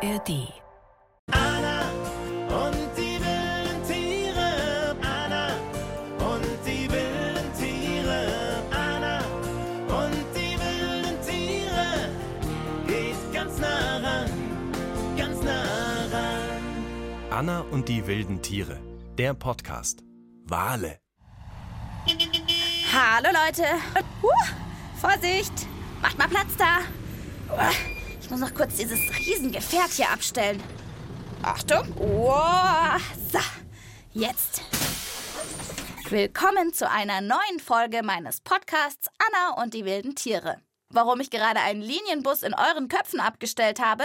ARD. Anna und die wilden Tiere. Anna und die wilden Tiere. Anna und die wilden Tiere. Geht ganz nah ran, ganz nah ran. Anna und die wilden Tiere. Der Podcast. Wale. Hallo Leute. Huh, Vorsicht. Macht mal Platz da. Uah, Ich muss noch kurz dieses Riesengefährt hier abstellen. Achtung. Wow. So, jetzt. Willkommen zu einer neuen Folge meines Podcasts Anna und die wilden Tiere. Warum ich gerade einen Linienbus in euren Köpfen abgestellt habe?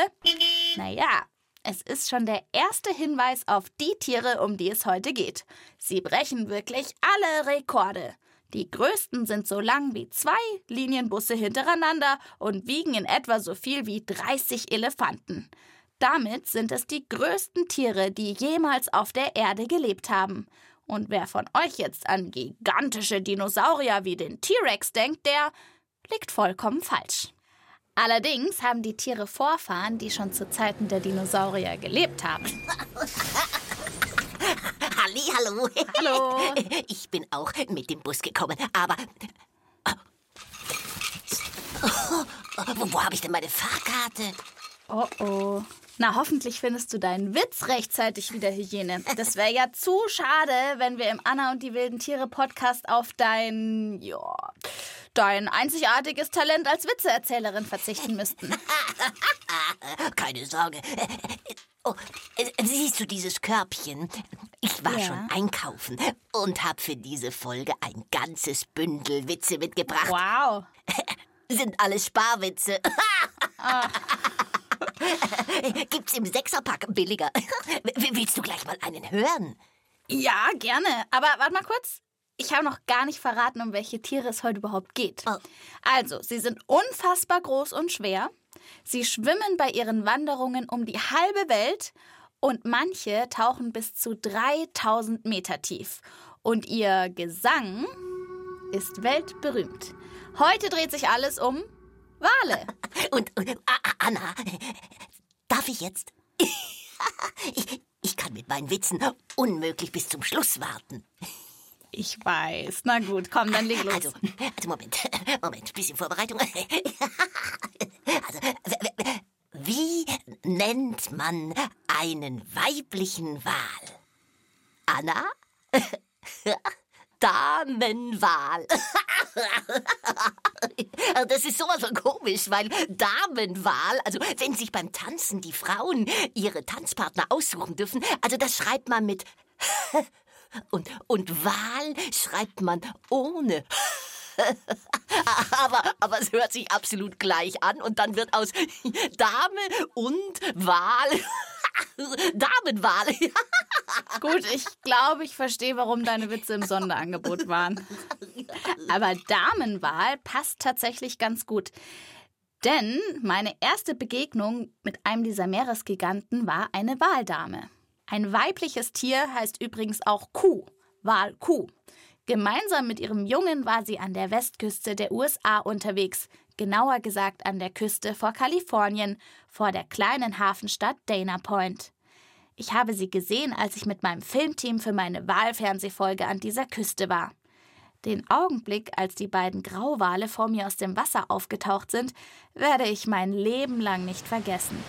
Naja, es ist schon der erste Hinweis auf die Tiere, um die es heute geht. Sie brechen wirklich alle Rekorde. Die größten sind so lang wie zwei Linienbusse hintereinander und wiegen in etwa so viel wie 30 Elefanten. Damit sind es die größten Tiere, die jemals auf der Erde gelebt haben. Und wer von euch jetzt an gigantische Dinosaurier wie den T-Rex denkt, der liegt vollkommen falsch. Allerdings haben die Tiere Vorfahren, die schon zu Zeiten der Dinosaurier gelebt haben. Halli, hallo. Hallo. Ich bin auch mit dem Bus gekommen, aber... Wo, wo habe ich denn meine Fahrkarte? Oh oh. Na, hoffentlich findest du deinen Witz rechtzeitig wieder, Hygiene. Das wäre ja zu schade, wenn wir im Anna und die wilden Tiere Podcast auf dein, ja, dein einzigartiges Talent als Witzeerzählerin verzichten müssten. Keine Sorge. Oh, siehst du dieses Körbchen? Ich war Ja. schon einkaufen und habe für diese Folge ein ganzes Bündel Witze mitgebracht. Wow. Sind alles Sparwitze. Ah. Gibt's im Sechserpack billiger. Willst du gleich mal einen hören? Ja, gerne. Aber warte mal kurz. Ich habe noch gar nicht verraten, um welche Tiere es heute überhaupt geht. Oh. Also, sie sind unfassbar groß und schwer. Sie schwimmen bei ihren Wanderungen um die halbe Welt und manche tauchen bis zu 3000 Meter tief. Und ihr Gesang ist weltberühmt. Heute dreht sich alles um Wale. Und, und Anna, darf ich jetzt? ich, ich kann mit meinen Witzen unmöglich bis zum Schluss warten. Ich weiß. Na gut, komm, dann leg los. Also, also Moment, Moment, bisschen Vorbereitung. Also, wie nennt man einen weiblichen Wal? Anna? Damenwal. Das ist sowas von komisch, weil Damenwahl, also wenn sich beim Tanzen die Frauen ihre Tanzpartner aussuchen dürfen, also das schreibt man mit und, und Wahl schreibt man ohne. aber, aber es hört sich absolut gleich an und dann wird aus Dame und Wahl Damenwahl. Gut, ich glaube, ich verstehe, warum deine Witze im Sonderangebot waren. Aber Damenwahl passt tatsächlich ganz gut. Denn meine erste Begegnung mit einem dieser Meeresgiganten war eine Waldame. Ein weibliches Tier heißt übrigens auch Kuh, Walkuh. Gemeinsam mit ihrem Jungen war sie an der Westküste der USA unterwegs, genauer gesagt an der Küste vor Kalifornien, vor der kleinen Hafenstadt Dana Point. Ich habe sie gesehen, als ich mit meinem Filmteam für meine Wahlfernsehfolge an dieser Küste war. Den Augenblick, als die beiden Grauwale vor mir aus dem Wasser aufgetaucht sind, werde ich mein Leben lang nicht vergessen.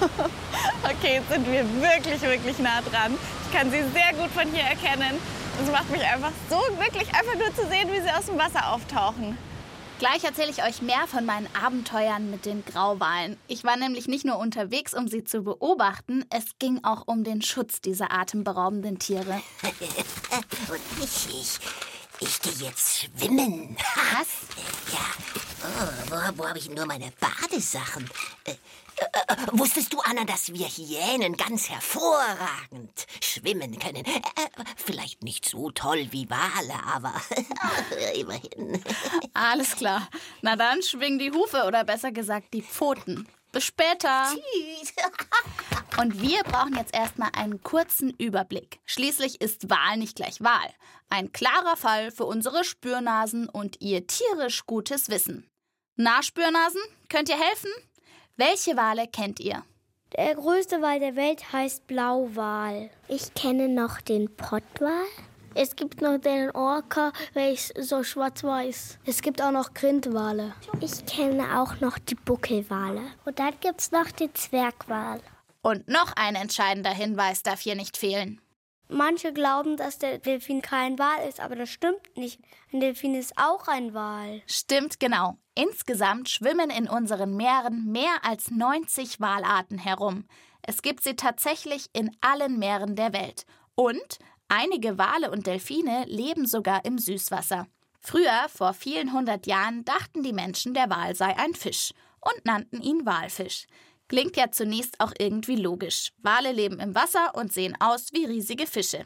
Okay, jetzt sind wir wirklich, wirklich nah dran. Ich kann sie sehr gut von hier erkennen. Und es macht mich einfach so glücklich, einfach nur zu sehen, wie sie aus dem Wasser auftauchen. Gleich erzähle ich euch mehr von meinen Abenteuern mit den Grauwalen. Ich war nämlich nicht nur unterwegs, um sie zu beobachten, es ging auch um den Schutz dieser atemberaubenden Tiere. Und ich, ich, ich gehe jetzt schwimmen. Was? Ja. Oh, wo wo habe ich nur meine Badesachen? Äh, wusstest du, Anna, dass wir Hyänen ganz hervorragend schwimmen können? Äh, vielleicht nicht so toll wie Wale, aber immerhin. Alles klar. Na dann schwing die Hufe oder besser gesagt die Pfoten. Bis später. Und wir brauchen jetzt erstmal einen kurzen Überblick. Schließlich ist Wahl nicht gleich Wahl. Ein klarer Fall für unsere Spürnasen und ihr tierisch gutes Wissen. Na, Spürnasen, könnt ihr helfen? Welche Wale kennt ihr? Der größte Wal der Welt heißt Blauwal. Ich kenne noch den Pottwal. Es gibt noch den Orca, welcher so schwarz-weiß. Es gibt auch noch Grindwale. Ich kenne auch noch die Buckelwale. Und dann gibt es noch den Zwergwal. Und noch ein entscheidender Hinweis darf hier nicht fehlen. Manche glauben, dass der Delfin kein Wal ist, aber das stimmt nicht. Ein Delfin ist auch ein Wal. Stimmt genau. Insgesamt schwimmen in unseren Meeren mehr als 90 Walarten herum. Es gibt sie tatsächlich in allen Meeren der Welt. Und einige Wale und Delfine leben sogar im Süßwasser. Früher, vor vielen hundert Jahren, dachten die Menschen, der Wal sei ein Fisch und nannten ihn Walfisch. Klingt ja zunächst auch irgendwie logisch. Wale leben im Wasser und sehen aus wie riesige Fische.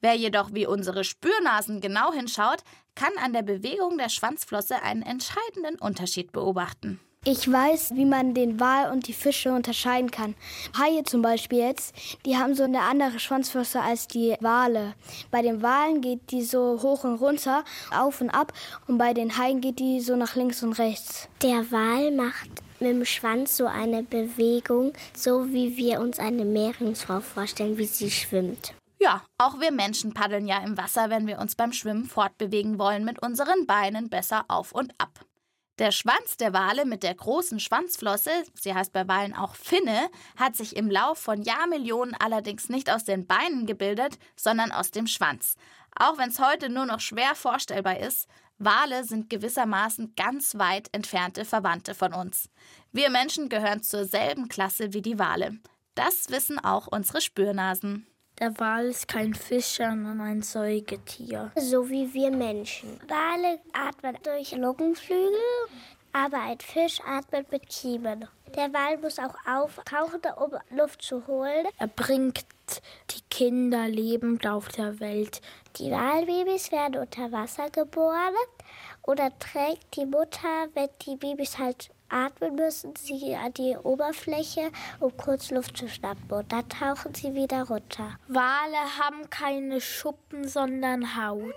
Wer jedoch wie unsere Spürnasen genau hinschaut, kann an der Bewegung der Schwanzflosse einen entscheidenden Unterschied beobachten. Ich weiß, wie man den Wal und die Fische unterscheiden kann. Haie zum Beispiel jetzt, die haben so eine andere Schwanzflosse als die Wale. Bei den Walen geht die so hoch und runter, auf und ab, und bei den Haien geht die so nach links und rechts. Der Wal macht mit dem Schwanz so eine Bewegung, so wie wir uns eine Meerjungfrau vorstellen, wie sie schwimmt. Ja, auch wir Menschen paddeln ja im Wasser, wenn wir uns beim Schwimmen fortbewegen wollen, mit unseren Beinen besser auf und ab. Der Schwanz der Wale mit der großen Schwanzflosse, sie heißt bei Walen auch Finne, hat sich im Lauf von Jahrmillionen allerdings nicht aus den Beinen gebildet, sondern aus dem Schwanz. Auch wenn es heute nur noch schwer vorstellbar ist, Wale sind gewissermaßen ganz weit entfernte Verwandte von uns. Wir Menschen gehören zur selben Klasse wie die Wale. Das wissen auch unsere Spürnasen. Der Wal ist kein Fisch, sondern ein Säugetier. So wie wir Menschen. Wale atmen durch Lungenflügel, aber ein Fisch atmet mit Kiemen. Der Wal muss auch auftauchen, um Luft zu holen. Er bringt die Kinder lebend auf der Welt. Die Walbabys werden unter Wasser geboren oder trägt die Mutter, wenn die Babys halt atmen müssen, sie an die Oberfläche, um kurz Luft zu schnappen. Und dann tauchen sie wieder runter. Wale haben keine Schuppen, sondern Haut.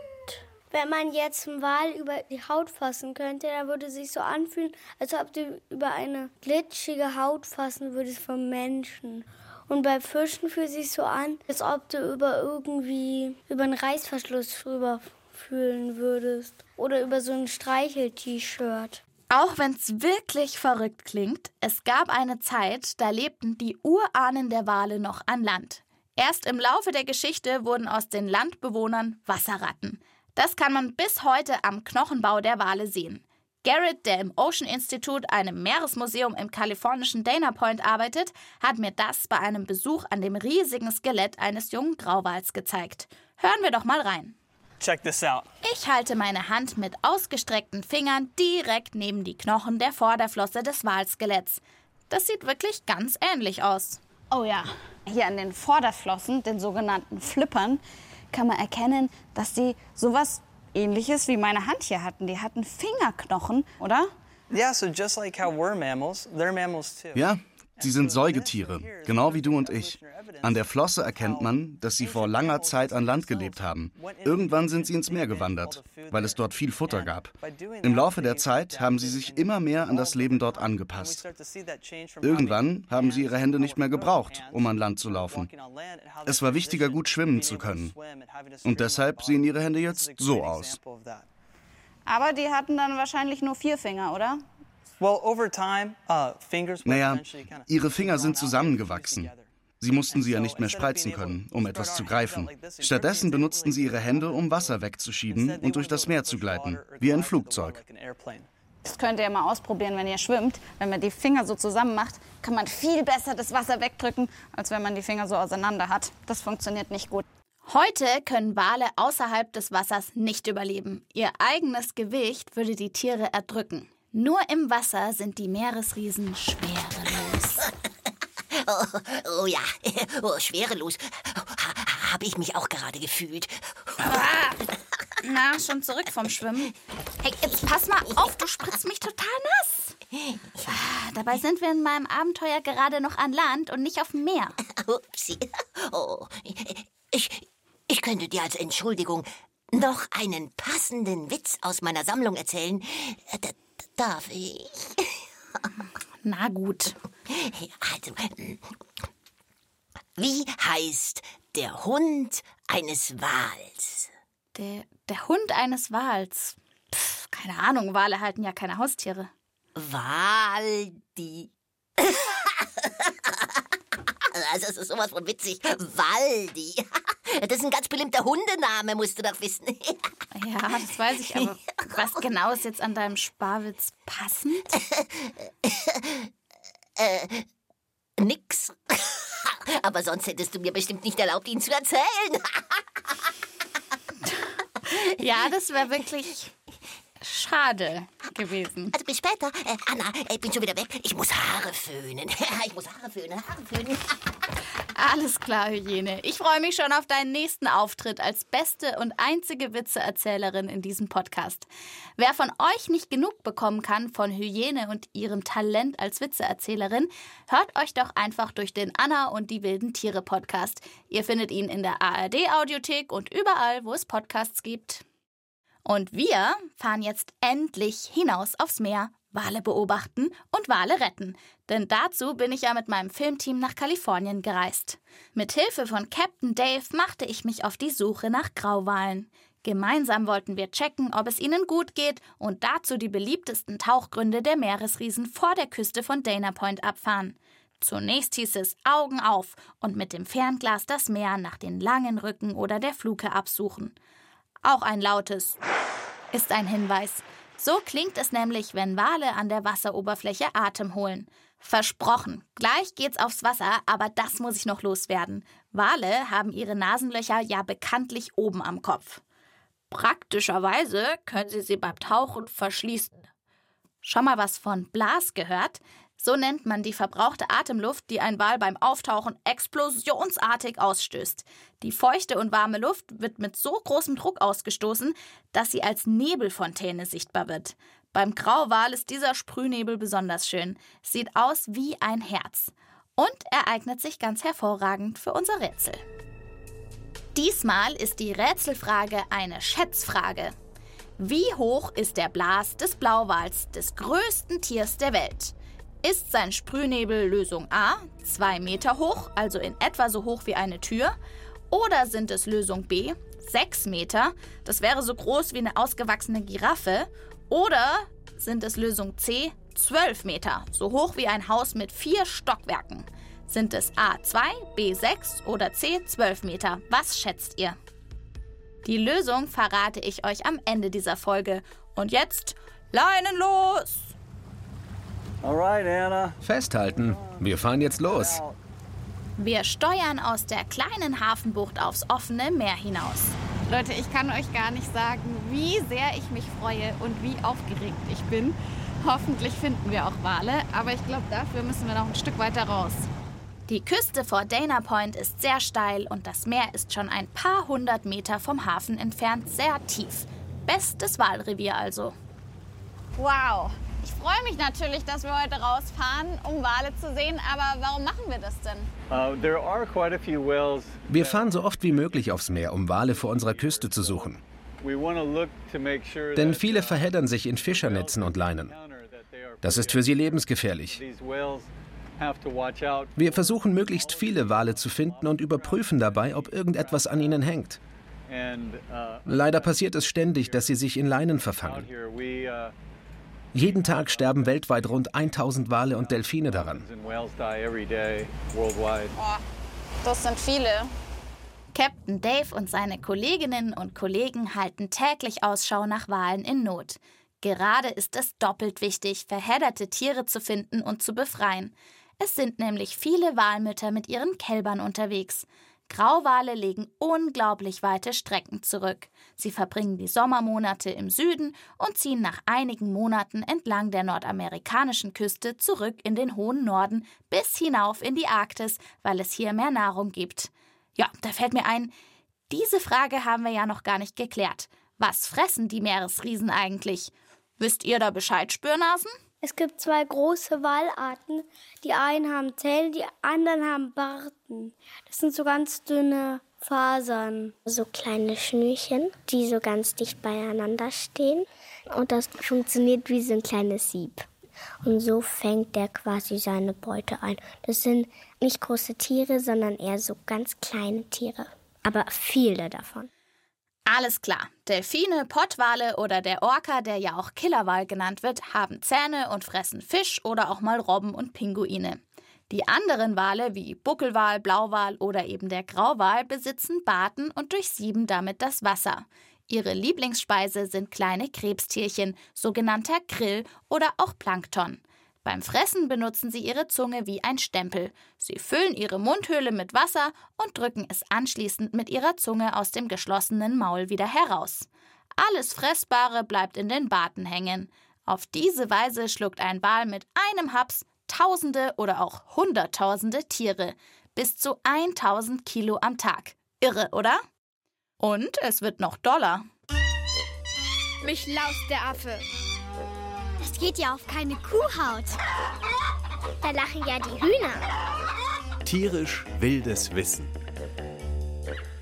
Wenn man jetzt einen Wal über die Haut fassen könnte, dann würde es sich so anfühlen, als ob du über eine glitschige Haut fassen würdest vom Menschen. Und bei Fischen fühlt es sich so an, als ob du über irgendwie über einen Reißverschluss drüber fühlen würdest. Oder über so ein Streichel-T-Shirt. Auch wenn es wirklich verrückt klingt, es gab eine Zeit, da lebten die Urahnen der Wale noch an Land. Erst im Laufe der Geschichte wurden aus den Landbewohnern Wasserratten. Das kann man bis heute am Knochenbau der Wale sehen. Garrett, der im Ocean Institute, einem Meeresmuseum im kalifornischen Dana Point arbeitet, hat mir das bei einem Besuch an dem riesigen Skelett eines jungen Grauwals gezeigt. Hören wir doch mal rein. Check this out. Ich halte meine Hand mit ausgestreckten Fingern direkt neben die Knochen der Vorderflosse des Walskeletts. Das sieht wirklich ganz ähnlich aus. Oh ja, hier an den Vorderflossen, den sogenannten Flippern, kann man erkennen, dass die sowas ähnliches wie meine Hand hier hatten. Die hatten Fingerknochen, oder? Yeah, so just like how we're mammals, they're mammals too. Ja, sie sind Säugetiere, genau wie du und ich. An der Flosse erkennt man, dass sie vor langer Zeit an Land gelebt haben. Irgendwann sind sie ins Meer gewandert, weil es dort viel Futter gab. Im Laufe der Zeit haben sie sich immer mehr an das Leben dort angepasst. Irgendwann haben sie ihre Hände nicht mehr gebraucht, um an Land zu laufen. Es war wichtiger, gut schwimmen zu können. Und deshalb sehen ihre Hände jetzt so aus. Aber die hatten dann wahrscheinlich nur vier Finger, oder? Uh, Naja, ihre Finger sind zusammengewachsen. Sie mussten sie ja nicht mehr spreizen können, um etwas zu greifen. Stattdessen benutzten sie ihre Hände, um Wasser wegzuschieben und durch das Meer zu gleiten, wie ein Flugzeug. Das könnt ihr mal ausprobieren, wenn ihr schwimmt. Wenn man die Finger so zusammen macht, kann man viel besser das Wasser wegdrücken, als wenn man die Finger so auseinander hat. Das funktioniert nicht gut. Heute können Wale außerhalb des Wassers nicht überleben. Ihr eigenes Gewicht würde die Tiere erdrücken. Nur im Wasser sind die Meeresriesen schwerelos. Oh, oh ja, oh, schwerelos. Ha, Habe ich mich auch gerade gefühlt. Na, schon zurück vom Schwimmen. Hey, jetzt pass mal auf, du spritzt mich total nass. Ah, Dabei sind wir in meinem Abenteuer gerade noch an Land und nicht auf dem Meer. Upsi. Oh, ich, ich könnte dir als Entschuldigung noch einen passenden Witz aus meiner Sammlung erzählen. Darf ich? Na gut. Also, wie heißt der Hund eines Wals? Der, der Hund eines Wals. Pff, keine Ahnung, Wale halten ja keine Haustiere. Waldi. Also, es ist sowas von witzig. Waldi. Das ist ein ganz beliebter Hundename, musst du doch wissen. Ja, das weiß ich, aber was genau ist jetzt an deinem Sparwitz passend? Äh, nix. Aber sonst hättest du mir bestimmt nicht erlaubt, ihn zu erzählen. Ja, das wäre wirklich schade gewesen. Also bis später. Äh, Anna, ich bin schon wieder weg. Ich muss Haare föhnen. Ich muss Haare föhnen, Haare föhnen. Alles klar, Hyäne. Ich freue mich schon auf deinen nächsten Auftritt als beste und einzige Witzeerzählerin in diesem Podcast. Wer von euch nicht genug bekommen kann von Hyäne und ihrem Talent als Witzeerzählerin, hört euch doch einfach durch den Anna und die wilden Tiere Podcast. Ihr findet ihn in der ARD Audiothek und überall, wo es Podcasts gibt. Und wir fahren jetzt endlich hinaus aufs Meer, Wale beobachten und Wale retten. Denn dazu bin ich ja mit meinem Filmteam nach Kalifornien gereist. Mit Hilfe von Captain Dave machte ich mich auf die Suche nach Grauwalen. Gemeinsam wollten wir checken, ob es ihnen gut geht und dazu die beliebtesten Tauchgründe der Meeresriesen vor der Küste von Dana Point abfahren. Zunächst hieß es Augen auf und mit dem Fernglas das Meer nach den langen Rücken oder der Fluke absuchen. Auch ein lautes ist ein Hinweis. So klingt es nämlich, wenn Wale an der Wasseroberfläche Atem holen. Versprochen, gleich geht's aufs Wasser, aber das muss ich noch loswerden. Wale haben ihre Nasenlöcher ja bekanntlich oben am Kopf. Praktischerweise können sie sie beim Tauchen verschließen. Schon mal was von Blas gehört? So nennt man die verbrauchte Atemluft, die ein Wal beim Auftauchen explosionsartig ausstößt. Die feuchte und warme Luft wird mit so großem Druck ausgestoßen, dass sie als Nebelfontäne sichtbar wird. Beim Grauwal ist dieser Sprühnebel besonders schön. Sieht aus wie ein Herz. Und er eignet sich ganz hervorragend für unser Rätsel. Diesmal ist die Rätselfrage eine Schätzfrage. Wie hoch ist der Blas des Blauwals, des größten Tiers der Welt? Ist sein Sprühnebel Lösung A 2 Meter hoch, also in etwa so hoch wie eine Tür? Oder sind es Lösung B 6 Meter, das wäre so groß wie eine ausgewachsene Giraffe? Oder sind es Lösung C 12 Meter, so hoch wie ein Haus mit vier Stockwerken? Sind es A2, B6 oder C12 Meter? Was schätzt ihr? Die Lösung verrate ich euch am Ende dieser Folge. Und jetzt Leinen los! Alright, Anna. Festhalten. Wir fahren jetzt los. Wir steuern aus der kleinen Hafenbucht aufs offene Meer hinaus. Leute, ich kann euch gar nicht sagen, wie sehr ich mich freue und wie aufgeregt ich bin. Hoffentlich finden wir auch Wale, aber ich glaube, dafür müssen wir noch ein Stück weiter raus. Die Küste vor Dana Point ist sehr steil und das Meer ist schon ein paar hundert Meter vom Hafen entfernt sehr tief. Bestes Walrevier also. Wow. Ich freue mich natürlich, dass wir heute rausfahren, um Wale zu sehen, aber warum machen wir das denn? Uh. Wir fahren so oft wie möglich aufs Meer, um Wale vor unserer Küste zu suchen. We want to look to make sure Denn viele verheddern sich in Fischernetzen und Leinen. Das ist für sie lebensgefährlich. Wir versuchen möglichst viele Wale zu finden und überprüfen dabei, ob irgendetwas an ihnen hängt. Uh, Leider passiert es ständig, dass sie sich in Leinen verfangen. Jeden Tag sterben weltweit rund 1000 Wale und Delfine daran. das sind viele. Captain Dave und seine Kolleginnen und Kollegen halten täglich Ausschau nach Walen in Not. Gerade ist es doppelt wichtig, verhedderte Tiere zu finden und zu befreien. Es sind nämlich viele Walmütter mit ihren Kälbern unterwegs. Grauwale legen unglaublich weite Strecken zurück. Sie verbringen die Sommermonate im Süden und ziehen nach einigen Monaten entlang der nordamerikanischen Küste zurück in den hohen Norden bis hinauf in die Arktis, weil es hier mehr Nahrung gibt. Ja, da fällt mir ein, diese Frage haben wir ja noch gar nicht geklärt. Was fressen die Meeresriesen eigentlich? Wisst ihr da Bescheid, Spürnasen? Es gibt zwei große Walarten. Die einen haben Zähne, die anderen haben Barten. Das sind so ganz dünne Fasern. So kleine Schnürchen, die so ganz dicht beieinander stehen. Und das funktioniert wie so ein kleines Sieb. Und so fängt der quasi seine Beute ein. Das sind nicht große Tiere, sondern eher so ganz kleine Tiere. Aber viele davon. Alles klar. Delfine, Pottwale oder der Orca, der ja auch Killerwal genannt wird, haben Zähne und fressen Fisch oder auch mal Robben und Pinguine. Die anderen Wale wie Buckelwal, Blauwal oder eben der Grauwal besitzen Barten und durchsieben damit das Wasser. Ihre Lieblingsspeise sind kleine Krebstierchen, sogenannter Krill oder auch Plankton. Beim Fressen benutzen sie ihre Zunge wie ein Stempel. Sie füllen ihre Mundhöhle mit Wasser und drücken es anschließend mit ihrer Zunge aus dem geschlossenen Maul wieder heraus. Alles Fressbare bleibt in den Barten hängen. Auf diese Weise schluckt ein Wal mit einem Haps Tausende oder auch Hunderttausende Tiere. Bis zu 1000 Kilo am Tag. Irre, oder? Und es wird noch doller. Mich laust der Affe. Geht ja auf keine Kuhhaut. Da lachen ja die Hühner. Tierisch wildes Wissen.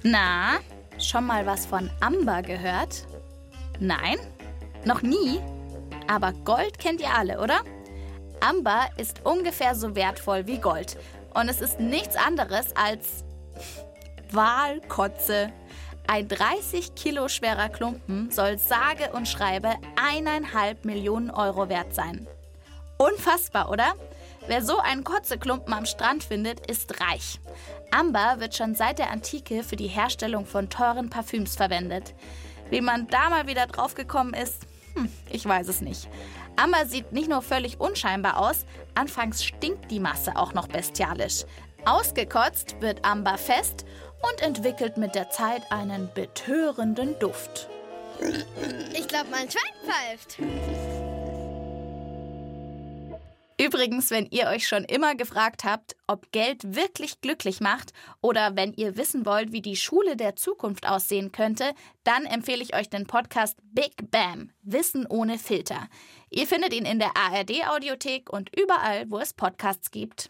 Na, schon mal was von Amber gehört? Nein? Noch nie? Aber Gold kennt ihr alle, oder? Amber ist ungefähr so wertvoll wie Gold. Und es ist nichts anderes als Walkotze. Ein 30 Kilo schwerer Klumpen soll sage und schreibe eineinhalb Millionen Euro wert sein. Unfassbar, oder? Wer so einen Kotzeklumpen am Strand findet, ist reich. Amber wird schon seit der Antike für die Herstellung von teuren Parfüms verwendet. Wie man da mal wieder drauf gekommen ist, hm, ich weiß es nicht. Amber sieht nicht nur völlig unscheinbar aus, anfangs stinkt die Masse auch noch bestialisch. Ausgekotzt wird Amber fest und entwickelt mit der Zeit einen betörenden Duft. Ich glaube, mein Schwein pfeift. Übrigens, wenn ihr euch schon immer gefragt habt, ob Geld wirklich glücklich macht oder wenn ihr wissen wollt, wie die Schule der Zukunft aussehen könnte, dann empfehle ich euch den Podcast Big Bam, Wissen ohne Filter. Ihr findet ihn in der ARD Audiothek und überall, wo es Podcasts gibt.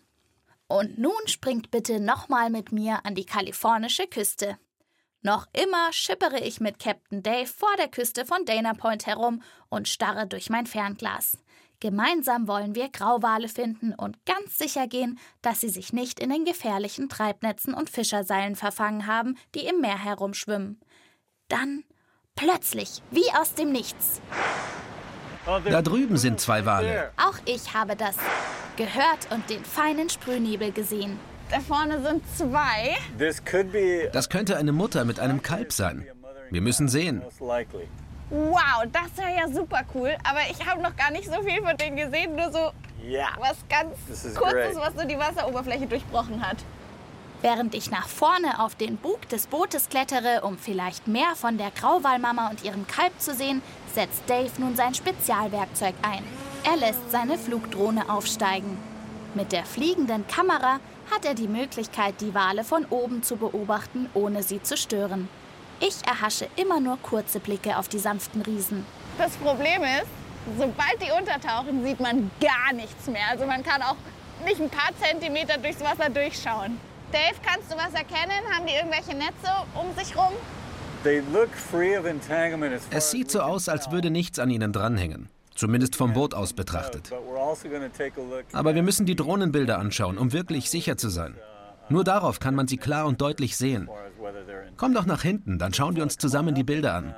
Und nun springt bitte nochmal mit mir an die kalifornische Küste. Noch immer schippere ich mit Captain Dave vor der Küste von Dana Point herum und starre durch mein Fernglas. Gemeinsam wollen wir Grauwale finden und ganz sicher gehen, dass sie sich nicht in den gefährlichen Treibnetzen und Fischerseilen verfangen haben, die im Meer herumschwimmen. Dann plötzlich, wie aus dem Nichts. Da drüben sind zwei Wale. Auch ich habe das gehört und den feinen Sprühnebel gesehen. Da vorne sind zwei. Das könnte eine Mutter mit einem Kalb sein. Wir müssen sehen. Wow, das wäre ja super cool. Aber ich habe noch gar nicht so viel von denen gesehen. Nur so was ganz Kurzes, was so die Wasseroberfläche durchbrochen hat. Während ich nach vorne auf den Bug des Bootes klettere, um vielleicht mehr von der Grauwalmama und ihrem Kalb zu sehen, setzt Dave nun sein Spezialwerkzeug ein. Er lässt seine Flugdrohne aufsteigen. Mit der fliegenden Kamera hat er die Möglichkeit, die Wale von oben zu beobachten, ohne sie zu stören. Ich erhasche immer nur kurze Blicke auf die sanften Riesen. Das Problem ist, sobald die untertauchen, sieht man gar nichts mehr. Also man kann auch nicht ein paar Zentimeter durchs Wasser durchschauen. Dave, kannst du was erkennen? Haben die irgendwelche Netze um sich rum? Es sieht so aus, als würde nichts an ihnen dranhängen. Zumindest vom Boot aus betrachtet. Aber wir müssen die Drohnenbilder anschauen, um wirklich sicher zu sein. Nur darauf kann man sie klar und deutlich sehen. Komm doch nach hinten, dann schauen wir uns zusammen die Bilder an.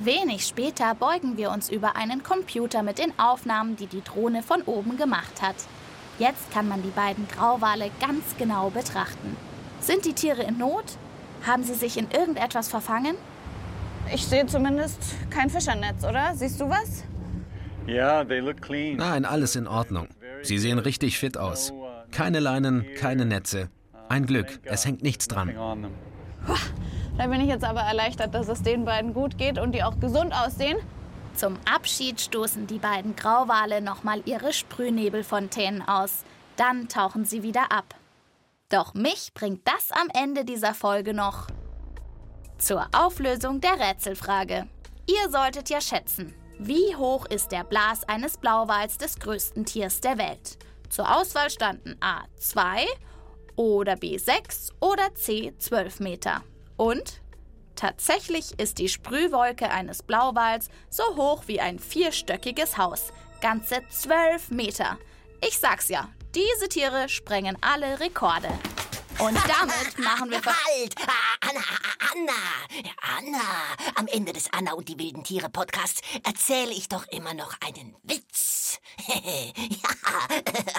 Wenig später beugen wir uns über einen Computer mit den Aufnahmen, die die Drohne von oben gemacht hat. Jetzt kann man die beiden Grauwale ganz genau betrachten. Sind die Tiere in Not? Haben sie sich in irgendetwas verfangen? Ich sehe zumindest kein Fischernetz, oder? Siehst du was? Nein, alles in Ordnung. Sie sehen richtig fit aus. Keine Leinen, keine Netze. Ein Glück, es hängt nichts dran. Da bin ich jetzt aber erleichtert, dass es den beiden gut geht und die auch gesund aussehen. Zum Abschied stoßen die beiden Grauwale nochmal ihre Sprühnebelfontänen aus. Dann tauchen sie wieder ab. Doch mich bringt das am Ende dieser Folge noch zur Auflösung der Rätselfrage. Ihr solltet ja schätzen, wie hoch ist der Blas eines Blauwals des größten Tiers der Welt? Zur Auswahl standen A 2 oder B 6 oder C 12 Meter. Und Tatsächlich ist die Sprühwolke eines Blauwals so hoch wie ein vierstöckiges Haus. Ganze zwölf Meter. Ich sag's ja, diese Tiere sprengen alle Rekorde. Und damit machen wir... Halt! Ah, Anna, Anna, Anna. Am Ende des Anna und die wilden Tiere Podcasts erzähle ich doch immer noch einen Witz. ja,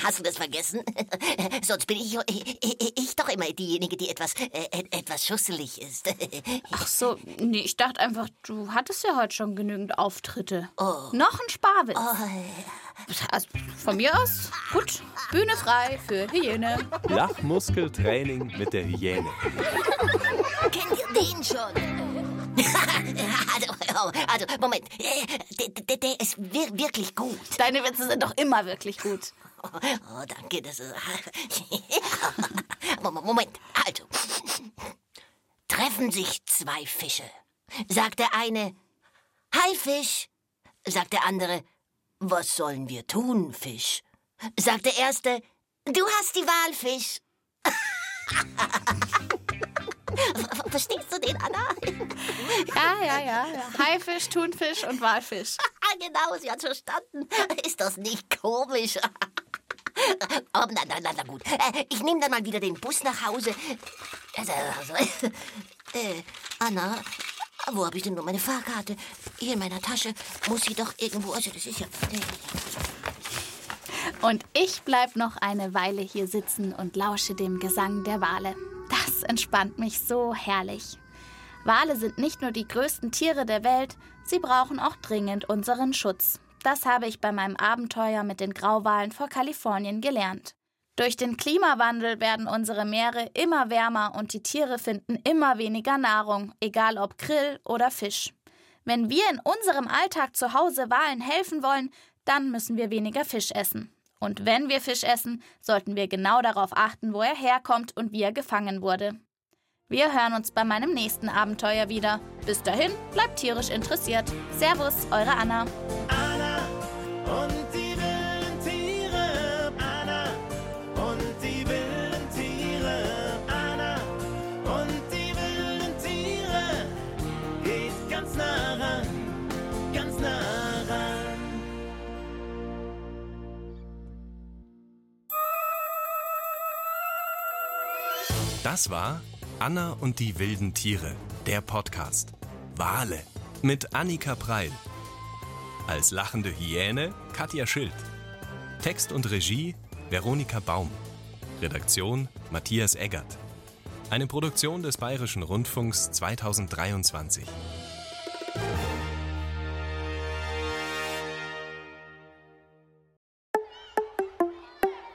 hast du das vergessen? Sonst bin ich, ich, ich doch immer diejenige, die etwas, äh, etwas schusselig ist. Ach so, nee, ich dachte einfach, du hattest ja heute schon genügend Auftritte. Noch ein Sparwitz. Also, von mir aus, gut, Bühne frei für Hyäne. Lachmuskeltraining mit der Hyäne. Kennt ihr den schon? also, also, Moment. Äh, Der, der, der ist wir, wirklich gut. Deine Witze sind doch immer wirklich gut. Oh, danke. Das ist Moment, Moment, also. Treffen sich zwei Fische. Sagt der eine, Hi Fisch. Sagt der andere, was sollen wir tun, Fisch? Sagt der erste, du hast die Wahl, Fisch. Ver- Verstehst du den, Anna? Ja, ja, ja. ja. Haifisch, Thunfisch und Walfisch. Ah, genau, sie hat verstanden. Ist das nicht komisch? Oh, na, na, na, na gut. Äh, Ich nehme dann mal wieder den Bus nach Hause. Also, also, äh, Anna, wo habe ich denn nur meine Fahrkarte? Hier in meiner Tasche. Muss sie doch irgendwo. Also, das ist ja. Und ich bleib noch eine Weile hier sitzen und lausche dem Gesang der Wale. Das entspannt mich so herrlich. Wale sind nicht nur die größten Tiere der Welt, sie brauchen auch dringend unseren Schutz. Das habe ich bei meinem Abenteuer mit den Grauwalen vor Kalifornien gelernt. Durch den Klimawandel werden unsere Meere immer wärmer und die Tiere finden immer weniger Nahrung, egal ob Grill oder Fisch. Wenn wir in unserem Alltag zu Hause Walen helfen wollen, dann müssen wir weniger Fisch essen. Und wenn wir Fisch essen, sollten wir genau darauf achten, wo er herkommt und wie er gefangen wurde. Wir hören uns bei meinem nächsten Abenteuer wieder. Bis dahin, bleibt tierisch interessiert. Servus, eure Anna. Das war Anna und die wilden Tiere, der Podcast. Wale mit Annika Preil. Als lachende Hyäne Katja Schild. Text und Regie Veronika Baum. Redaktion Matthias Eggert. Eine Produktion des Bayerischen Rundfunks 2023.